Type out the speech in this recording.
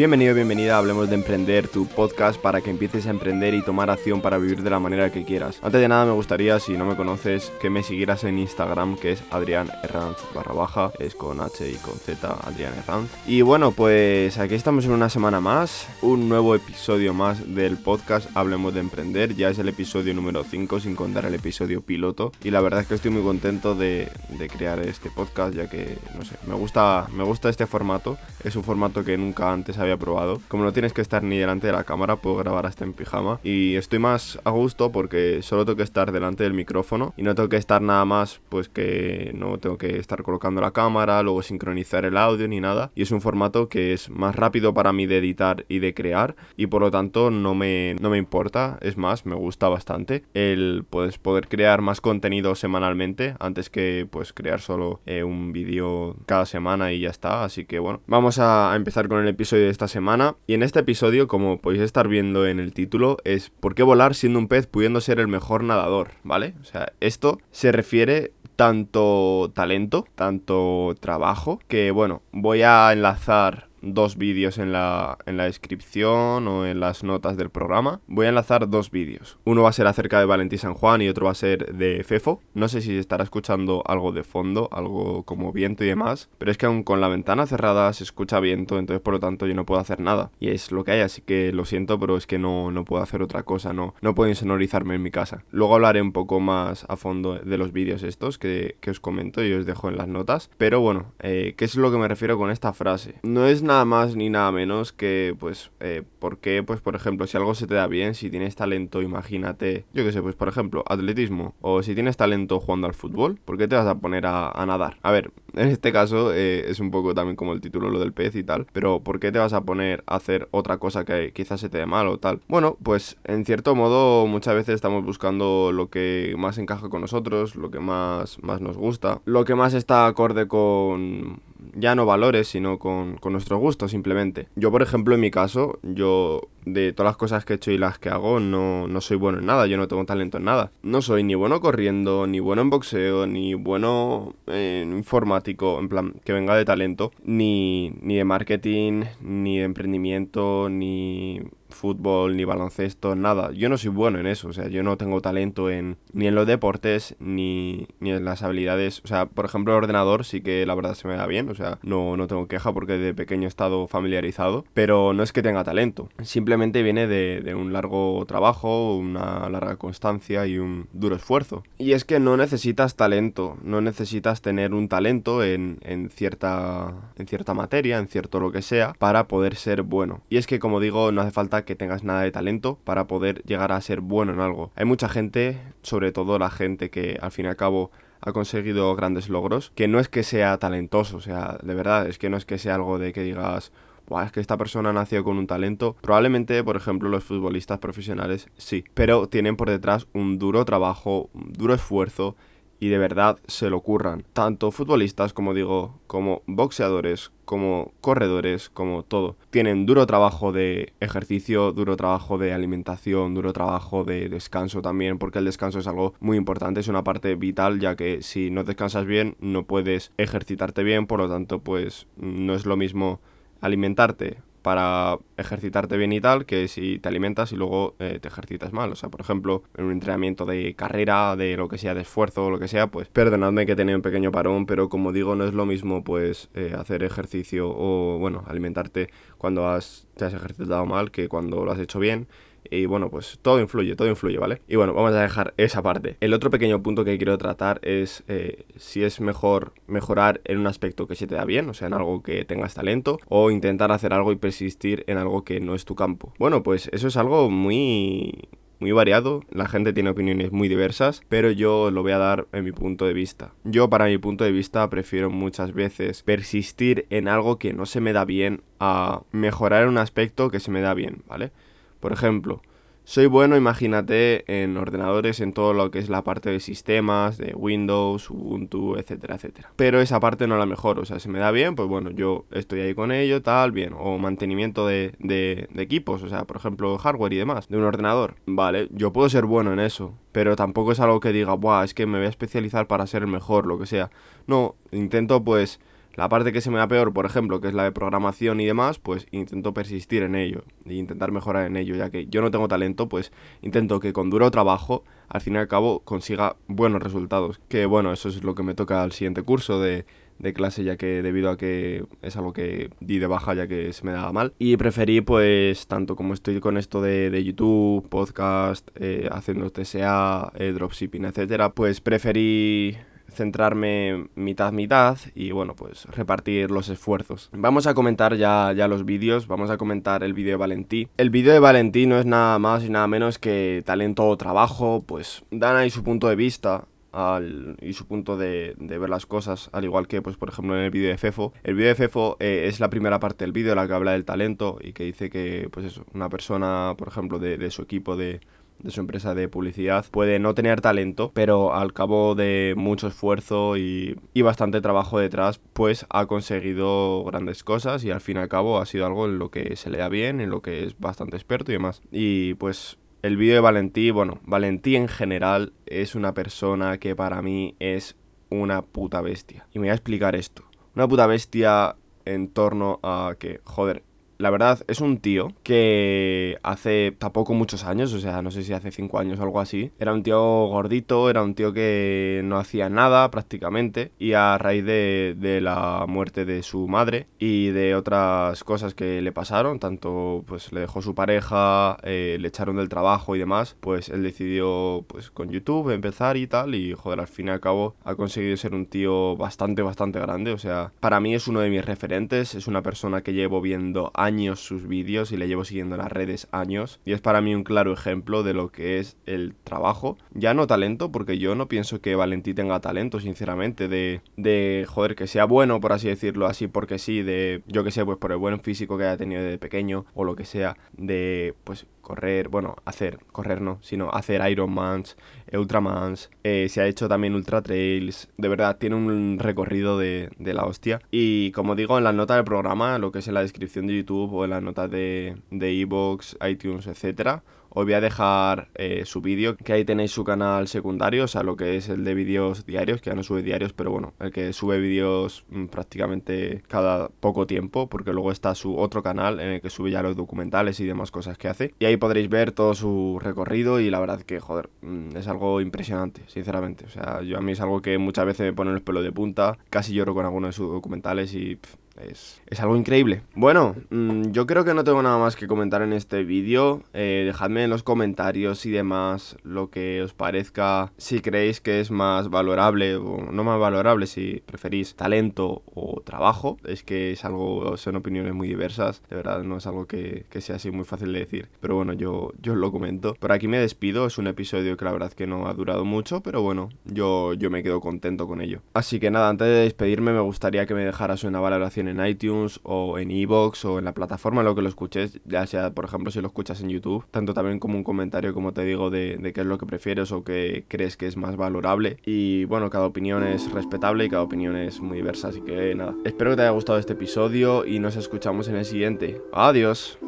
Bienvenido, bienvenida Hablemos de Emprender, tu podcast para que empieces a emprender y tomar acción para vivir de la manera que quieras. Antes de nada me gustaría, si no me conoces, que me siguieras en Instagram, que es Adrián Herranz barra baja, es con H y con Z, Adrián Herranz. Y bueno, pues aquí estamos en una semana más, un nuevo episodio más del podcast Hablemos de Emprender, ya es el episodio número 5 sin contar el episodio piloto y la verdad es que estoy muy contento de, de crear este podcast ya que, no sé, me gusta, me gusta este formato, es un formato que nunca antes había probado. Como no tienes que estar ni delante de la cámara, puedo grabar hasta en pijama. Y estoy más a gusto porque solo tengo que estar delante del micrófono y no tengo que estar nada más, pues que no tengo que estar colocando la cámara, luego sincronizar el audio ni nada. Y es un formato que es más rápido para mí de editar y de crear y por lo tanto no me, no me importa. Es más, me gusta bastante el pues, poder crear más contenido semanalmente antes que pues crear solo eh, un vídeo cada semana y ya está. Así que bueno, vamos a empezar con el episodio esta semana. Y en este episodio, como podéis estar viendo en el título, es ¿por qué volar siendo un pez pudiendo ser el mejor nadador? ¿Vale? O sea, esto se refiere tanto talento, tanto trabajo, que bueno, voy a enlazar dos vídeos en la, en la descripción o en las notas del programa. Voy a enlazar dos vídeos. Uno va a ser acerca de Valentín San Juan y otro va a ser de Fefo. No sé si estará escuchando algo de fondo, algo como viento y demás, pero es que aún con la ventana cerrada se escucha viento, entonces por lo tanto yo no puedo hacer nada. Y es lo que hay, así que lo siento, pero es que no, no puedo hacer otra cosa, no, no puedo insonorizarme en mi casa. Luego hablaré un poco más a fondo de los vídeos estos que, que os comento y os dejo en las notas. Pero bueno, eh, ¿qué es lo que me refiero con esta frase? No es nada más ni nada menos que, pues, eh, ¿por qué? Pues, por ejemplo, si algo se te da bien, si tienes talento, imagínate, yo qué sé, pues, por ejemplo, atletismo, o si tienes talento jugando al fútbol, ¿por qué te vas a poner a, nadar? A ver, en este caso eh, es un poco también como el título, lo del pez y tal, pero ¿por qué te vas a poner a hacer otra cosa que quizás se te dé mal o tal? Bueno, pues, en cierto modo, muchas veces estamos buscando lo que más encaja con nosotros, lo que más, más nos gusta, lo que más está acorde con ya no valores, sino con, con nuestro gusto simplemente. Yo, por ejemplo, en mi caso, yo de todas las cosas que he hecho y las que hago, no, no soy bueno en nada, yo no tengo talento en nada. No soy ni bueno corriendo, ni bueno en boxeo, ni bueno en informático, en plan, que venga de talento, ni, ni de marketing, ni de emprendimiento, ni fútbol, ni baloncesto, nada. Yo no soy bueno en eso, o sea, yo no tengo talento en ni en los deportes, ni, ni en las habilidades. O sea, por ejemplo, el ordenador sí que la verdad se me da bien, o sea, no, no tengo queja porque de pequeño he estado familiarizado, pero no es que tenga talento, simplemente viene de, de un largo trabajo, una larga constancia y un duro esfuerzo. Y es que no necesitas talento, no necesitas tener un talento en, en, cierta, en cierta materia, en cierto lo que sea, para poder ser bueno. Y es que, como digo, no hace falta que tengas nada de talento para poder llegar a ser bueno en algo. Hay mucha gente, sobre todo la gente que al fin y al cabo ha conseguido grandes logros, que no es que sea talentoso, o sea, de verdad, es que no es que sea algo de que digas, es que esta persona nació con un talento. Probablemente, por ejemplo, los futbolistas profesionales sí, pero tienen por detrás un duro trabajo, un duro esfuerzo y de verdad se lo curran. Tanto futbolistas, como digo, como boxeadores, como corredores, como todo. Tienen duro trabajo de ejercicio, duro trabajo de alimentación, duro trabajo de descanso también, porque el descanso es algo muy importante, es una parte vital, ya que si no descansas bien, no puedes ejercitarte bien, por lo tanto, pues no es lo mismo alimentarte para ejercitarte bien y tal, que si te alimentas y luego eh, te ejercitas mal. O sea, por ejemplo, en un entrenamiento de carrera, de lo que sea, de esfuerzo lo que sea, pues perdonadme que he tenido un pequeño parón, pero como digo, no es lo mismo pues eh, hacer ejercicio o, bueno, alimentarte cuando has, te has ejercitado mal que cuando lo has hecho bien. Y bueno, pues todo influye, todo influye, ¿vale? Y bueno, vamos a dejar esa parte. El otro pequeño punto que quiero tratar es eh, si es mejor mejorar en un aspecto que se te da bien, o sea, en algo que tengas talento, o intentar hacer algo y persistir en algo que no es tu campo. Bueno, pues eso es algo muy muy variado, la gente tiene opiniones muy diversas, pero yo lo voy a dar en mi punto de vista. Yo para mi punto de vista prefiero muchas veces persistir en algo que no se me da bien a mejorar en un aspecto que se me da bien, ¿vale? Por ejemplo, soy bueno, imagínate, en ordenadores, en todo lo que es la parte de sistemas, de Windows, Ubuntu, etcétera, etcétera. Pero esa parte no la mejor, o sea, si me da bien, pues bueno, yo estoy ahí con ello, tal, bien. O mantenimiento de, de, de equipos, o sea, por ejemplo, hardware y demás, de un ordenador. Vale, yo puedo ser bueno en eso, pero tampoco es algo que diga, buah, es que me voy a especializar para ser el mejor, lo que sea. No, intento pues La parte que se me da peor, por ejemplo, que es la de programación y demás, pues intento persistir en ello e intentar mejorar en ello, ya que yo no tengo talento, pues intento que con duro trabajo, al fin y al cabo, consiga buenos resultados. Que bueno, eso es lo que me toca al siguiente curso de de clase ya que debido a que es algo que di de baja ya que se me daba mal y preferí pues tanto como estoy con esto de, de YouTube, podcast, eh, haciendo TSA, eh, dropshipping, etcétera, pues preferí centrarme mitad mitad y bueno pues repartir los esfuerzos vamos a comentar ya, ya los vídeos vamos a comentar el vídeo de Valentí el vídeo de Valentí no es nada más y nada menos que talento o trabajo pues dan ahí su punto de vista y su punto de, ver las cosas, al igual que, pues, por ejemplo, en el vídeo de Fefo. El vídeo de Fefo eh, es la primera parte del vídeo, la que habla del talento y que dice que, pues eso, una persona, por ejemplo, de, su equipo de, de su empresa de publicidad puede no tener talento, pero al cabo de mucho esfuerzo y, y, bastante trabajo detrás, pues ha conseguido grandes cosas y al fin y al cabo ha sido algo en lo que se le da bien, en lo que es bastante experto y demás. Y pues el vídeo de Valentí, bueno, Valentí en general es una persona que para mí es una puta bestia. Y me voy a explicar esto. Una puta bestia en torno a que, joder, la verdad es un tío que hace tampoco muchos años, o sea, no sé si hace 5 años o algo así, era un tío gordito, era un tío que no hacía nada prácticamente y a raíz de, de la muerte de su madre y de otras cosas que le pasaron, tanto pues le dejó su pareja, eh, le echaron del trabajo y demás, pues él decidió pues con YouTube empezar y tal y joder, al fin y al cabo ha conseguido ser un tío bastante, bastante grande, o sea, para mí es uno de mis referentes, es una persona que llevo viendo años años sus vídeos y le llevo siguiendo en las redes años. Y es para mí un claro ejemplo de lo que es el trabajo. Ya no talento, porque yo no pienso que Valentí tenga talento, sinceramente, de, de joder, que sea bueno, por así decirlo, así porque sí, de, yo que sé, pues por el buen físico que haya tenido de pequeño o lo que sea, de, pues correr, bueno, hacer, correr no, sino hacer Ironmans, Ultramans, eh, se ha hecho también Ultra Trails, de verdad, tiene un recorrido de, de la hostia. Y como digo, en la nota del programa, lo que es en la descripción de YouTube o en las notas de Evox, iTunes, etcétera, os voy a dejar eh, su vídeo, que ahí tenéis su canal secundario, o sea, lo que es el de vídeos diarios, que ya no sube diarios, pero bueno, el que sube vídeos mm, prácticamente cada poco tiempo, porque luego está su otro canal en el que sube ya los documentales y demás cosas que hace. Y ahí podréis ver todo su recorrido y la verdad que, joder, mm, es algo impresionante, sinceramente. O sea, yo a mí es algo que muchas veces me pone el pelo de punta, casi lloro con algunos de sus documentales y es, algo increíble. Bueno, mm, yo creo que no tengo nada más que comentar en este vídeo. Eh, dejadme en los comentarios y demás lo que os parezca, si creéis que es más valorable o no más valorable, si preferís talento o trabajo. Es que es algo, son opiniones muy diversas. De verdad, no es algo que, sea así muy fácil de decir. Pero bueno, yo, yo os lo comento. Por aquí me despido. Es un episodio que la verdad que no ha durado mucho, pero bueno, yo, yo me quedo contento con ello. Así que nada, antes de despedirme me gustaría que me dejaras una valoración en iTunes o en Evox o en la plataforma en lo que lo escuches, ya sea por ejemplo si lo escuchas en YouTube, tanto también como un comentario como te digo de, de qué es lo que prefieres o qué crees que es más valorable y bueno, cada opinión es respetable y cada opinión es muy diversa, así que nada, espero que te haya gustado este episodio y nos escuchamos en el siguiente. Adiós.